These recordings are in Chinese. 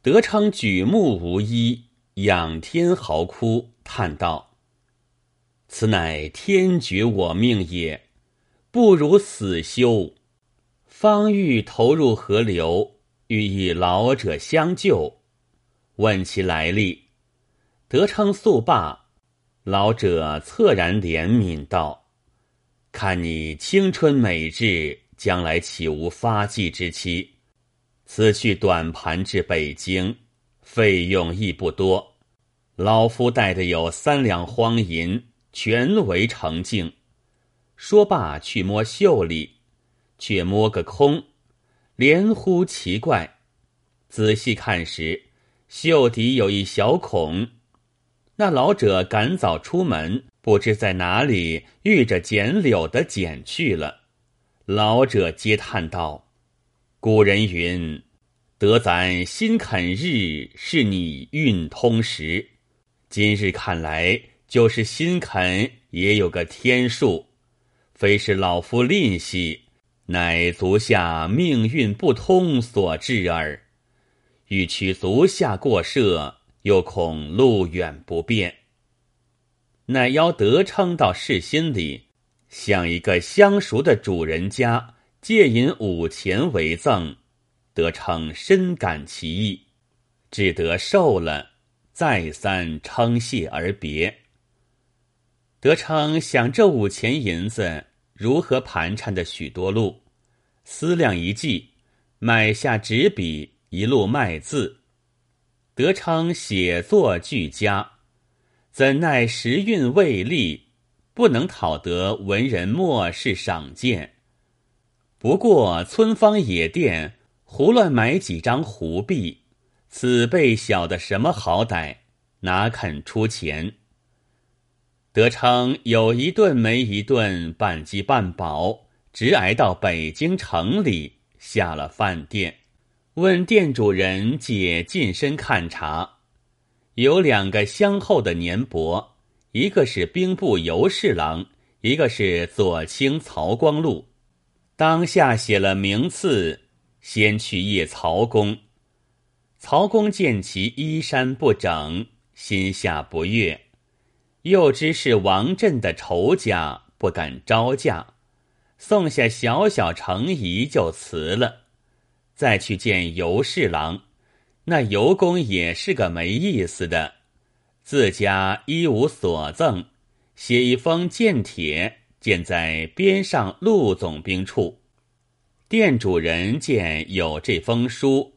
德昌举目无依，仰天嚎哭，叹道：“此乃天绝我命也，不如死休。方欲投入河流，欲以老者相救。问其来历，德昌速罢。老者恻然怜悯道：‘看你青春美质，将来岂无发迹之期？’”此去短盘至北京，费用亦不多。老夫带的有三两荒银，全为成净。说罢，去摸袖里，却摸个空，连呼奇怪。仔细看时，袖底有一小孔。那老者赶早出门，不知在哪里遇着剪柳的剪去了。老者嗟叹道。古人云：“得咱心肯日，是你运通时。”今日看来，就是心肯也有个天数，非是老夫吝惜，乃足下命运不通所致耳。欲取足下过涉，又恐路远不便，乃邀得称到市心里，向一个相熟的主人家。借银五钱为赠，德称深感其意，只得受了，再三称谢而别。德称想这五钱银子如何盘缠的许多路，思量一计，买下纸笔，一路卖字。德称写作俱佳，怎奈时运未立，不能讨得文人墨士赏鉴。不过村坊野店胡乱买几张胡币，此辈晓得什么好歹，哪肯出钱？得称有一顿没一顿，半饥半饱，直挨到北京城里下了饭店，问店主人借近身看茶，有两个相后的年伯，一个是兵部尤侍郎，一个是左卿曹光禄。当下写了名次，先去谒曹公。曹公见其衣衫不整，心下不悦，又知是王振的仇家，不敢招架，送下小小诚意就辞了。再去见尤侍郎，那尤公也是个没意思的，自家一无所赠，写一封荐帖。建在边上陆总兵处，店主人见有这封书，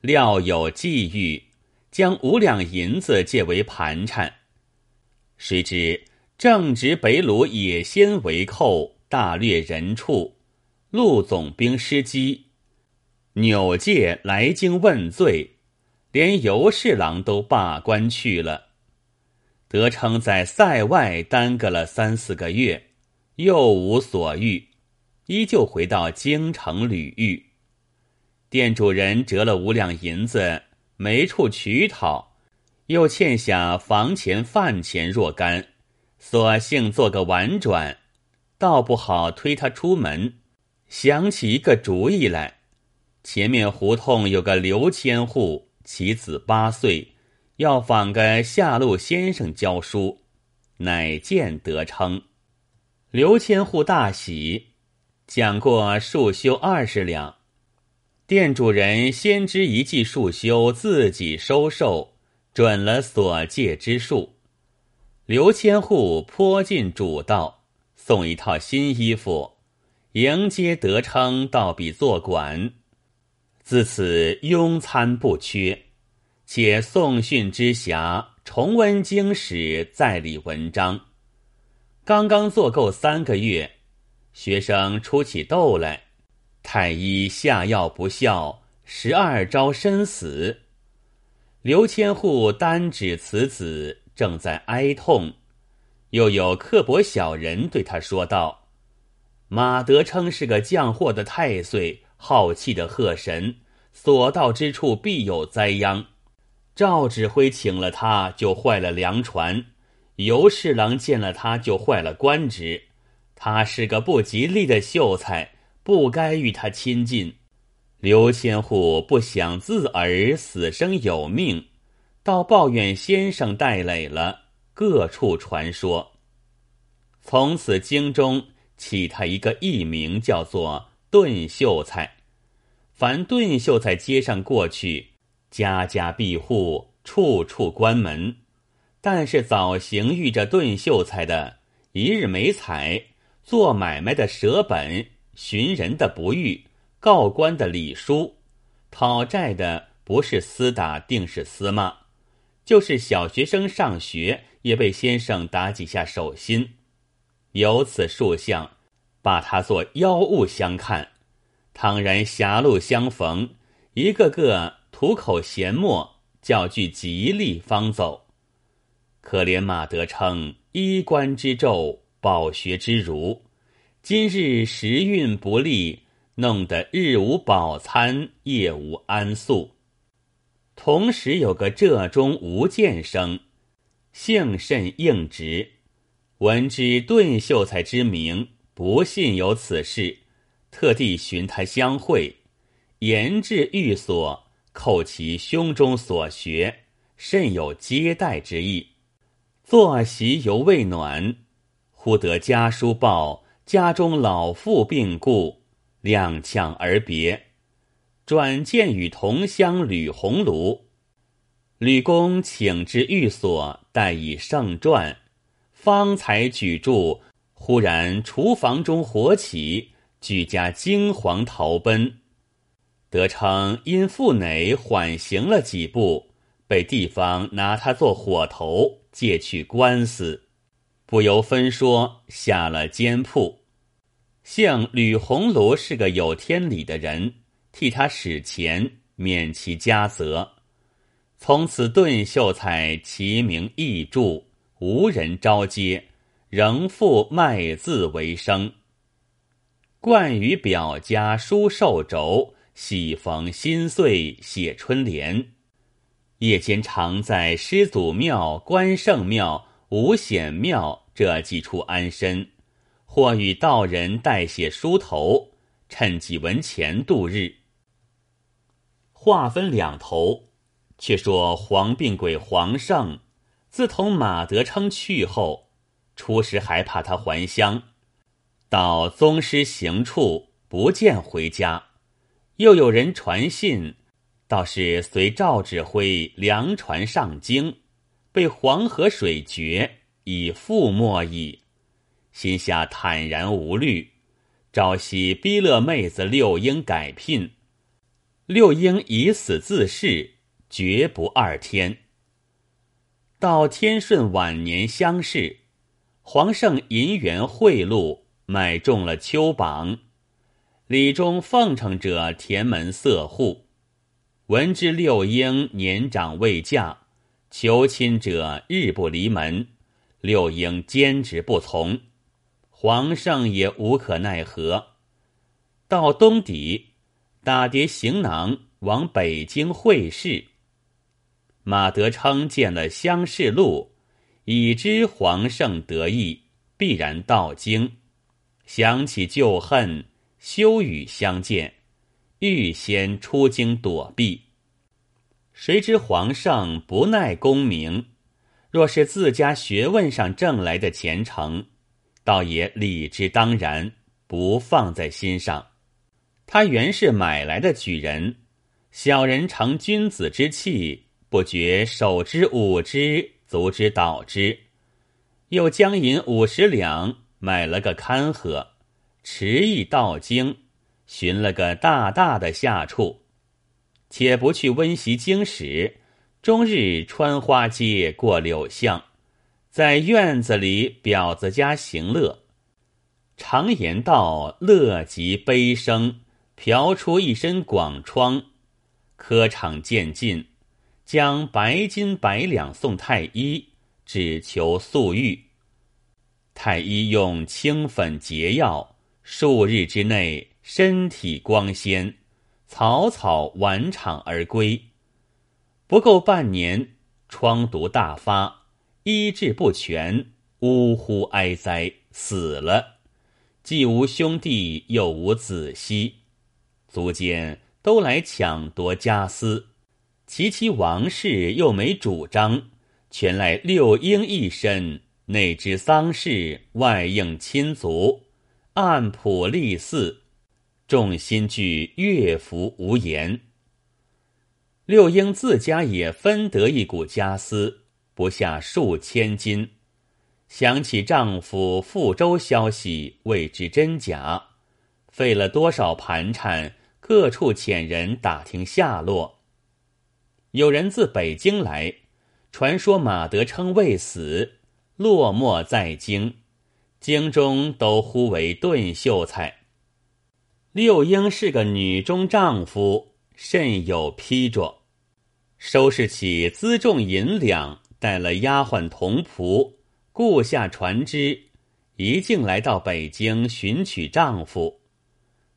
料有际遇，将五两银子借为盘缠。谁知正值北虏野先为寇，大掠人畜，陆总兵失机，纽介来京问罪，连尤侍郎都罢官去了，得称在塞外耽搁了三四个月。又无所欲，依旧回到京城旅遇。店主人折了五两银子，没处取讨，又欠下房钱饭钱若干，索性做个婉转，倒不好推他出门。想起一个主意来，前面胡同有个刘千户，其子八岁，要访个下路先生教书，乃见得称。刘千户大喜，讲过数修二十两。店主人先知一计数修，自己收受，准了所借之数。刘千户颇尽主道，送一套新衣服，迎接德称到彼坐馆。自此庸餐不缺，且送训之暇，重温经史，在理文章。刚刚做够三个月，学生出起痘来，太医下药不效，十二招身死。刘千户单指此子正在哀痛，又有刻薄小人对他说道：“马德称是个降祸的太岁，好气的贺神，所到之处必有灾殃。赵指挥请了他，就坏了粮船。”尤侍郎见了他就坏了官职，他是个不吉利的秀才，不该与他亲近。刘千户不想自儿死生有命，倒抱怨先生带累了，各处传说。从此京中起他一个艺名，叫做顿秀才。凡顿秀才街上过去，家家闭户，处处关门。但是早行遇着顿秀才的，一日没采；做买卖的舍本，寻人的不遇。告官的礼书，讨债的不是厮打定是厮骂，就是小学生上学也被先生打几下手心。由此数相，把他做妖物相看。倘然狭路相逢，一个个吐口咸沫，叫句吉利方走。可怜马德称衣冠之胄，饱学之儒，今日时运不利。弄得日无饱餐，夜无安宿。同时有个浙中吴建生，姓甚应直，闻知顿秀才之名，不信有此事，特地寻他相会，言至寓所，叩其胸中所学，甚有接待之意。坐席犹未暖，忽得家书报家中老父病故。踉跄而别，转见与同乡吕红炉，吕公请至寓所，待以圣传，方才举箸，忽然厨房中火起，举家惊惶逃奔，得称因腹馁缓行了几步，被地方拿他做火头，借去官司，不由分说下了监铺。像吕红炉是个有天理的人，替他使钱，免其家责。从此顿秀才其名易著，无人招接，仍复卖字为生。惯于表家书寿轴，喜逢新岁写春联。夜间常在师祖庙、关圣庙、五显庙这几处安身。或与道人代写书头，趁几文钱度日。话分两头，却说黄病鬼黄胜，自同马德称去后，初时还怕他还乡，到宗师行处不见回家，又有人传信，倒是随赵指挥粮船上京，被黄河水决，已覆没矣。心下坦然无虑，朝夕逼勒妹子六英改聘。六英以死自誓，绝不二天。到天顺晚年乡试，黄胜银元贿赂，买中了秋榜。里中奉承者填门色户，闻知六英年长未嫁，求亲者日不离门，六英坚持不从。皇上也无可奈何。到东底，打叠行囊往北京会试。马德昌见了乡试录，已知皇上得意，必然到京。想起旧恨，羞与相见，欲先出京躲避。谁知皇上不耐功名，若是自家学问上挣来的前程。倒也理之当然，不放在心上。他原是买来的举人，小人成君子之气，不觉手之舞之，足之蹈之。又将银五十两买了个看呵，迟意到京，寻了个大大的下处，且不去温习经史，终日穿花街，过柳巷。在院子里，婊子家行乐。常言道：“乐极悲生，嫖出一身广疮。”科场渐尽，将白金百两送太医，只求速愈。太医用清粉解药，数日之内身体光鲜，草草完场而归。不够半年，疮毒大发。医治不全，呜呼哀哉，死了。既无兄弟，又无子息，足见都来抢夺家私，其其王室又没主张，全赖六英一身，内知丧事，外应亲族，按谱立嗣，众心俱乐服无言。六英自家也分得一股家私，不下数千金。想起丈夫赴州消息，未知真假，费了多少盘缠，各处遣人打听下落。有人自北京来，传说马德称未死，落寞在京，京中都呼为顿秀才。六英是个女中丈夫，甚有批着，收拾起辎重银两，带了丫鬟童仆。雇下船只，一径来到北京寻娶丈夫。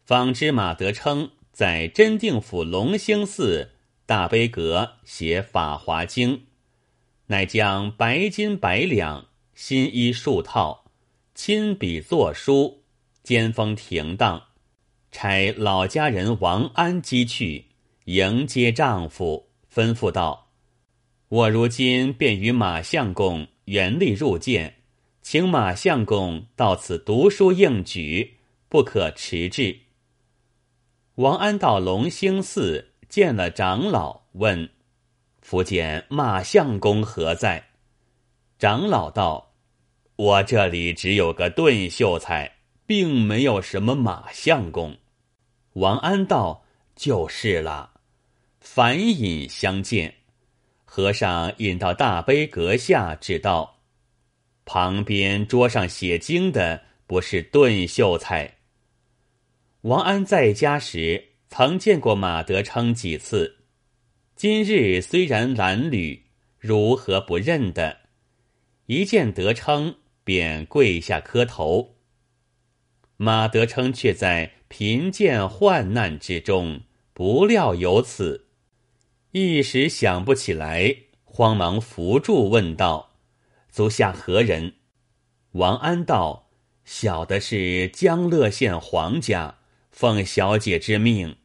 方知马德称在真定府隆兴寺大悲阁写《法华经》，乃将白金百两、新衣数套，亲笔作书，兼封停当，差老家人王安击去迎接丈夫，吩咐道：“我如今便与马相公。”原力入见，请马相公到此读书应举，不可迟滞。王安到龙兴寺见了长老，问：“福建马相公何在？”长老道：“我这里只有个顿秀才，并没有什么马相公。”王安道：“就是了。”凡引相见。和尚引到大悲阁下，指道：“旁边桌上写经的不是顿秀才。”王安在家时曾见过马德称几次，今日虽然褴褛，如何不认得？一见德称，便跪下磕头。马德称却在贫贱患难之中，不料有此。一时想不起来，慌忙扶住问道：“足下何人？”王安道：“小的是江乐县黄家，奉小姐之命，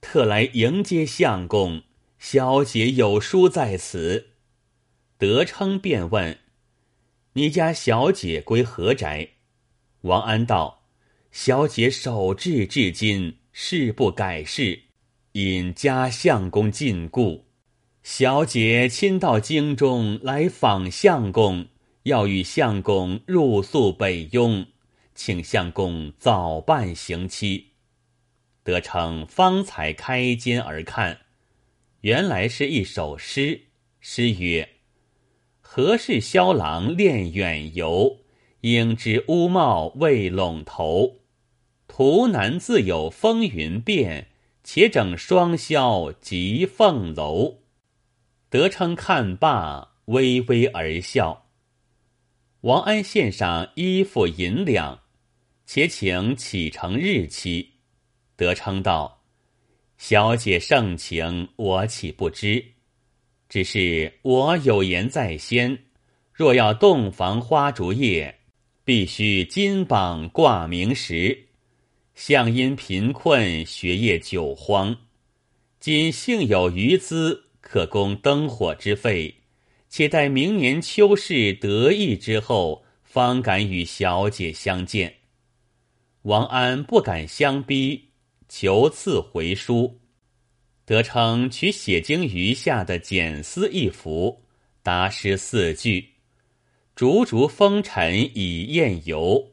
特来迎接相公。小姐有书在此。”德称便问：“你家小姐归何宅？”王安道：“小姐守制至今，誓不改事。”引家相公禁锢，小姐亲到京中来访相公，要与相公入宿北雍，请相公早办行期。得称方才开肩而看，原来是一首诗。诗曰：“何事萧郎恋远游？应知乌帽未拢头。图难自有风云变。”且整双箫及凤楼，得称看罢，微微而笑。王安献上衣服银两，且请启程日期。得称道：“小姐盛情，我岂不知？只是我有言在先，若要洞房花烛夜，必须金榜挂名时。”向因贫困，学业久荒，今幸有余资，可供灯火之费，且待明年秋试得意之后，方敢与小姐相见。王安不敢相逼，求赐回书，得称取写经余下的简丝一幅，答诗四句：“竹竹风尘已厌游。”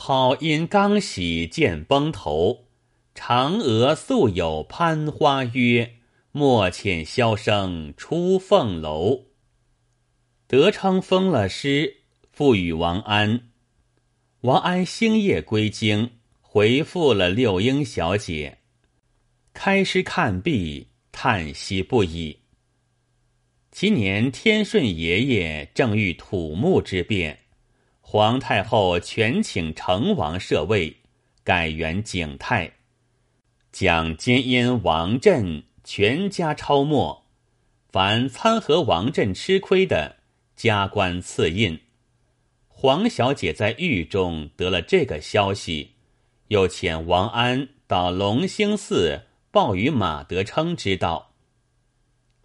好因刚喜见崩头，嫦娥素有攀花约，莫遣箫声出凤楼。德昌封了诗，赋予王安。王安星夜归京，回复了六英小姐，开诗看毕，叹息不已。其年天顺爷爷正遇土木之变。皇太后全请成王摄位，改元景泰，将奸阴王振全家抄没，凡参合王振吃亏的，加官赐印。黄小姐在狱中得了这个消息，又遣王安到隆兴寺报与马德称知道。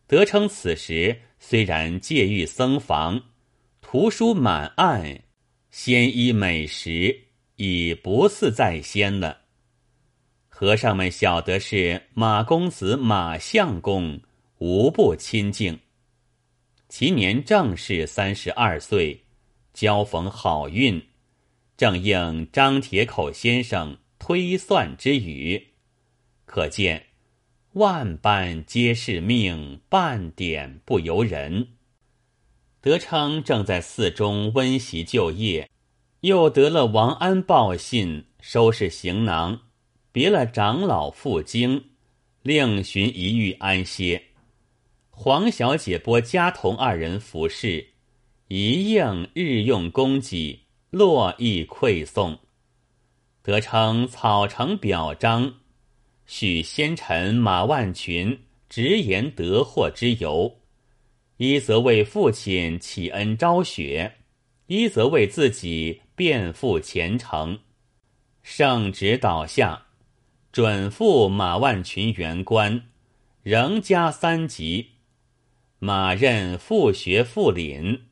德称此时虽然戒狱僧房，图书满案，鲜衣美食已不似在先了。和尚们晓得是马公子马相公，无不亲近。其年正是三十二岁，交逢好运，正应张铁口先生推算之语，可见万般皆是命，半点不由人。德昌正在寺中温习就业，又得了王安报信，收拾行囊，别了长老赴京，另寻一寓安歇。黄小姐拨家童二人服侍，一应日用供给，络绎馈送，得称草成表彰，许先臣马万群直言得祸之由，一则为父亲启恩昭雪，一则为自己辩复前程。圣旨导下，准复马万群原官，仍加三级。马任复学复领，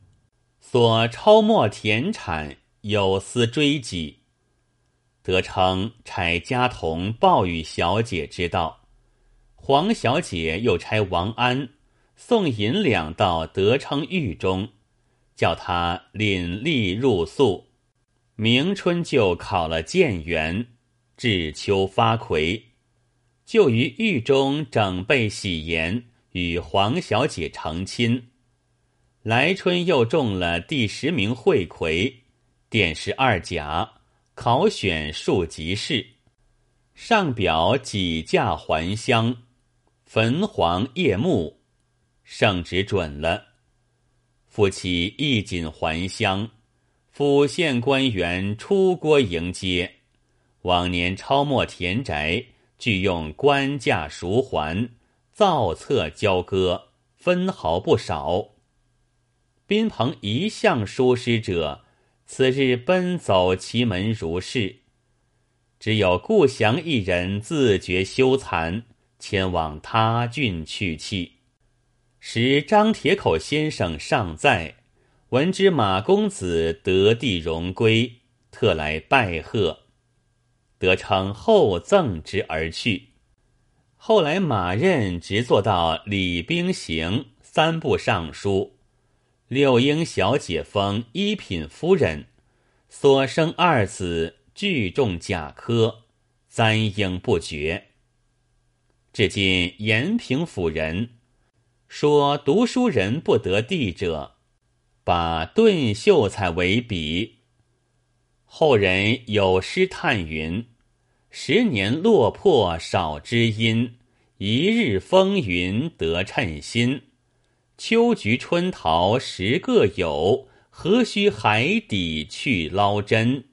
所抄没田产有司追击。得称差家童报与小姐知道，黄小姐又差王安送银两到德昌狱中，叫他领吏入宿。明春就考了谏员，至秋发魁，就于狱中整备喜筵。与黄小姐成亲，来春又中了第十名会魁，殿试二甲，考选庶吉士，上表几驾还乡，焚黄叶木，圣旨准了。夫妻衣锦还乡，府县官员出郭迎接，往年抄没田宅，俱用官价赎还。造册交割，分毫不少。宾朋一向疏失者，此日奔走其门如是。只有顾祥一人自觉羞惭，前往他郡去气。时张铁口先生尚在，闻知马公子得地荣归，特来拜贺，得称厚赠之而去。后来，马任直做到礼兵行三部尚书，六英小姐封一品夫人，所生二子聚中甲科，簪缨不绝。至今延平府人说读书人不得地者，把顿秀才为比。后人有诗叹云。十年落魄少知音，一日风云得称心。秋菊春桃十个有，何须海底去捞针？